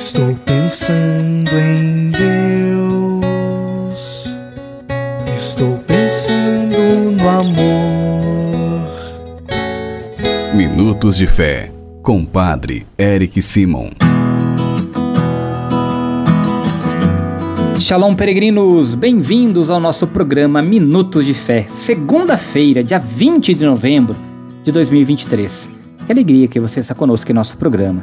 Estou pensando em Deus. Estou pensando no amor. Minutos de Fé, com Padre Eric Simon. Shalom, peregrinos! Bem-vindos ao nosso programa Minutos de Fé, segunda-feira, dia 20 de novembro de 2023. Que alegria que você está conosco em nosso programa.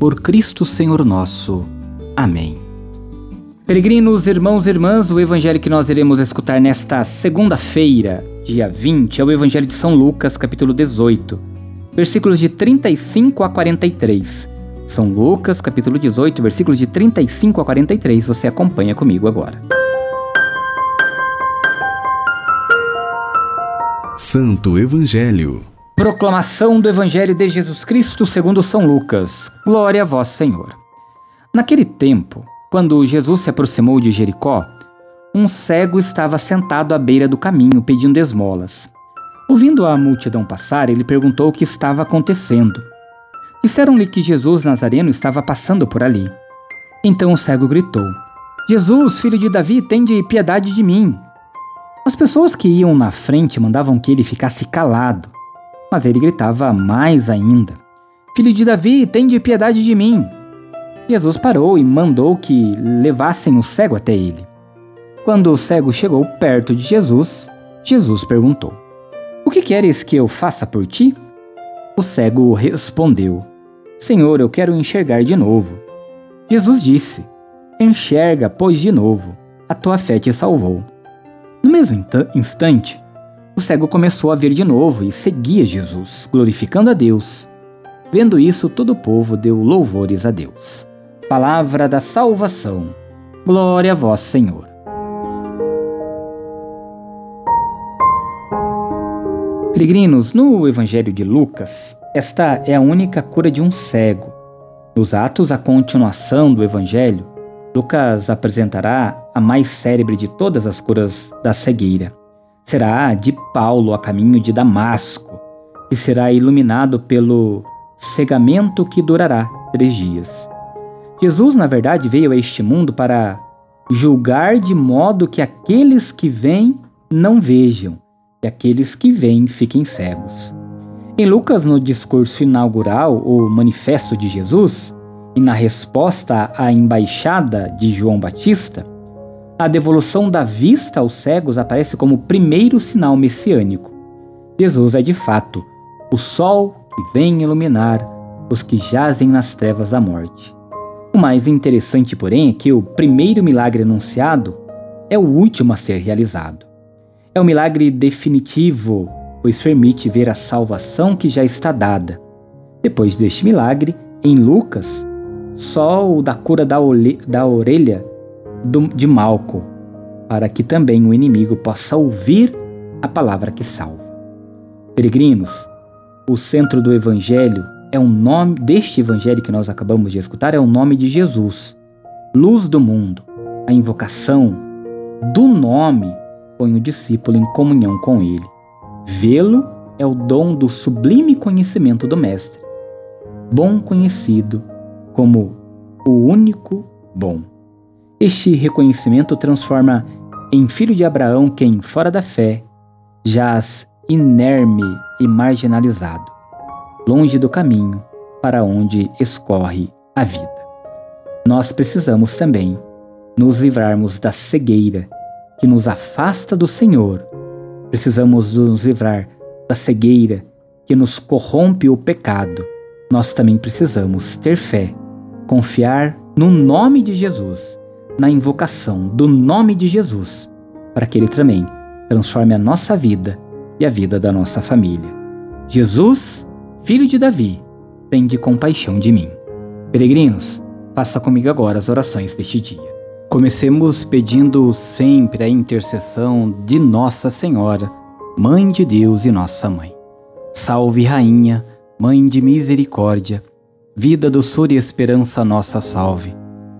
Por Cristo Senhor nosso. Amém. Peregrinos, irmãos e irmãs, o evangelho que nós iremos escutar nesta segunda-feira, dia 20, é o evangelho de São Lucas, capítulo 18, versículos de 35 a 43. São Lucas, capítulo 18, versículos de 35 a 43. Você acompanha comigo agora. Santo Evangelho. Proclamação do Evangelho de Jesus Cristo segundo São Lucas. Glória a vós, Senhor. Naquele tempo, quando Jesus se aproximou de Jericó, um cego estava sentado à beira do caminho pedindo esmolas. Ouvindo a multidão passar, ele perguntou o que estava acontecendo. Disseram-lhe que Jesus Nazareno estava passando por ali. Então o cego gritou: Jesus, filho de Davi, tende piedade de mim. As pessoas que iam na frente mandavam que ele ficasse calado, mas ele gritava mais ainda: Filho de Davi, tende piedade de mim. Jesus parou e mandou que levassem o cego até ele. Quando o cego chegou perto de Jesus, Jesus perguntou: O que queres que eu faça por ti? O cego respondeu: Senhor, eu quero enxergar de novo. Jesus disse: Enxerga, pois, de novo. A tua fé te salvou. No mesmo instante, o cego começou a ver de novo e seguia Jesus, glorificando a Deus. Vendo isso, todo o povo deu louvores a Deus. Palavra da salvação. Glória a vós, Senhor. Peregrinos, no Evangelho de Lucas, esta é a única cura de um cego. Nos Atos, a continuação do Evangelho, Lucas apresentará a mais célebre de todas as curas da cegueira. Será de Paulo a caminho de Damasco, que será iluminado pelo cegamento que durará três dias. Jesus, na verdade, veio a este mundo para julgar de modo que aqueles que vêm não vejam e aqueles que vêm fiquem cegos. Em Lucas, no discurso inaugural, o Manifesto de Jesus, e na resposta à embaixada de João Batista, a devolução da vista aos cegos aparece como o primeiro sinal messiânico. Jesus é de fato o sol que vem iluminar os que jazem nas trevas da morte. O mais interessante, porém, é que o primeiro milagre anunciado é o último a ser realizado. É um milagre definitivo, pois permite ver a salvação que já está dada. Depois deste milagre, em Lucas, só o da cura da, da orelha de Malco, para que também o inimigo possa ouvir a palavra que salva. Peregrinos, o centro do Evangelho é o nome deste evangelho que nós acabamos de escutar, é o nome de Jesus, luz do mundo. A invocação do nome põe o discípulo em comunhão com ele. Vê-lo é o dom do sublime conhecimento do Mestre, bom conhecido como o único bom. Este reconhecimento transforma em filho de Abraão quem, fora da fé, jaz inerme e marginalizado longe do caminho para onde escorre a vida. Nós precisamos também nos livrarmos da cegueira que nos afasta do Senhor. Precisamos nos livrar da cegueira que nos corrompe o pecado. Nós também precisamos ter fé, confiar no nome de Jesus, na invocação do nome de Jesus, para que Ele também transforme a nossa vida e a vida da nossa família. Jesus, filho de Davi, tem de compaixão de mim. Peregrinos, faça comigo agora as orações deste dia. Comecemos pedindo sempre a intercessão de Nossa Senhora, Mãe de Deus e Nossa Mãe. Salve, Rainha, Mãe de Misericórdia, vida, doçura e esperança nossa salve.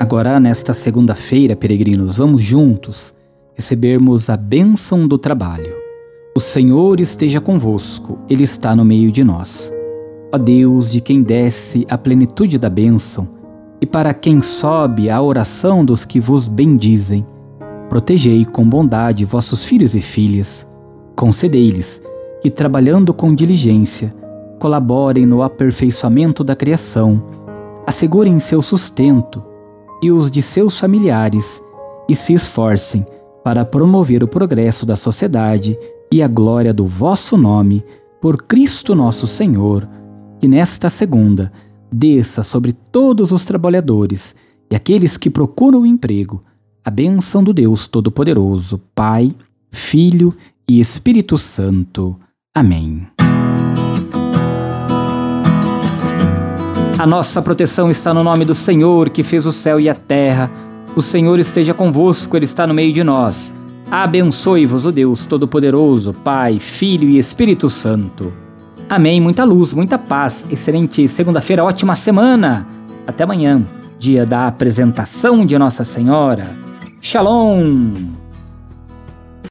Agora, nesta segunda-feira, peregrinos, vamos juntos recebermos a bênção do trabalho. O Senhor esteja convosco, Ele está no meio de nós. Ó Deus, de quem desce a plenitude da bênção, e para quem sobe a oração dos que vos bendizem. Protegei com bondade vossos filhos e filhas. Concedei-lhes que, trabalhando com diligência, colaborem no aperfeiçoamento da criação, assegurem seu sustento e os de seus familiares e se esforcem para promover o progresso da sociedade e a glória do vosso nome, por Cristo nosso Senhor, que nesta segunda desça sobre todos os trabalhadores e aqueles que procuram emprego a bênção do Deus Todo-Poderoso, Pai, Filho e Espírito Santo. Amém. A nossa proteção está no nome do Senhor, que fez o céu e a terra. O Senhor esteja convosco, Ele está no meio de nós. Abençoe-vos o Deus Todo-Poderoso, Pai, Filho e Espírito Santo. Amém. Muita luz, muita paz. Excelente segunda-feira, ótima semana. Até amanhã, dia da apresentação de Nossa Senhora. Shalom!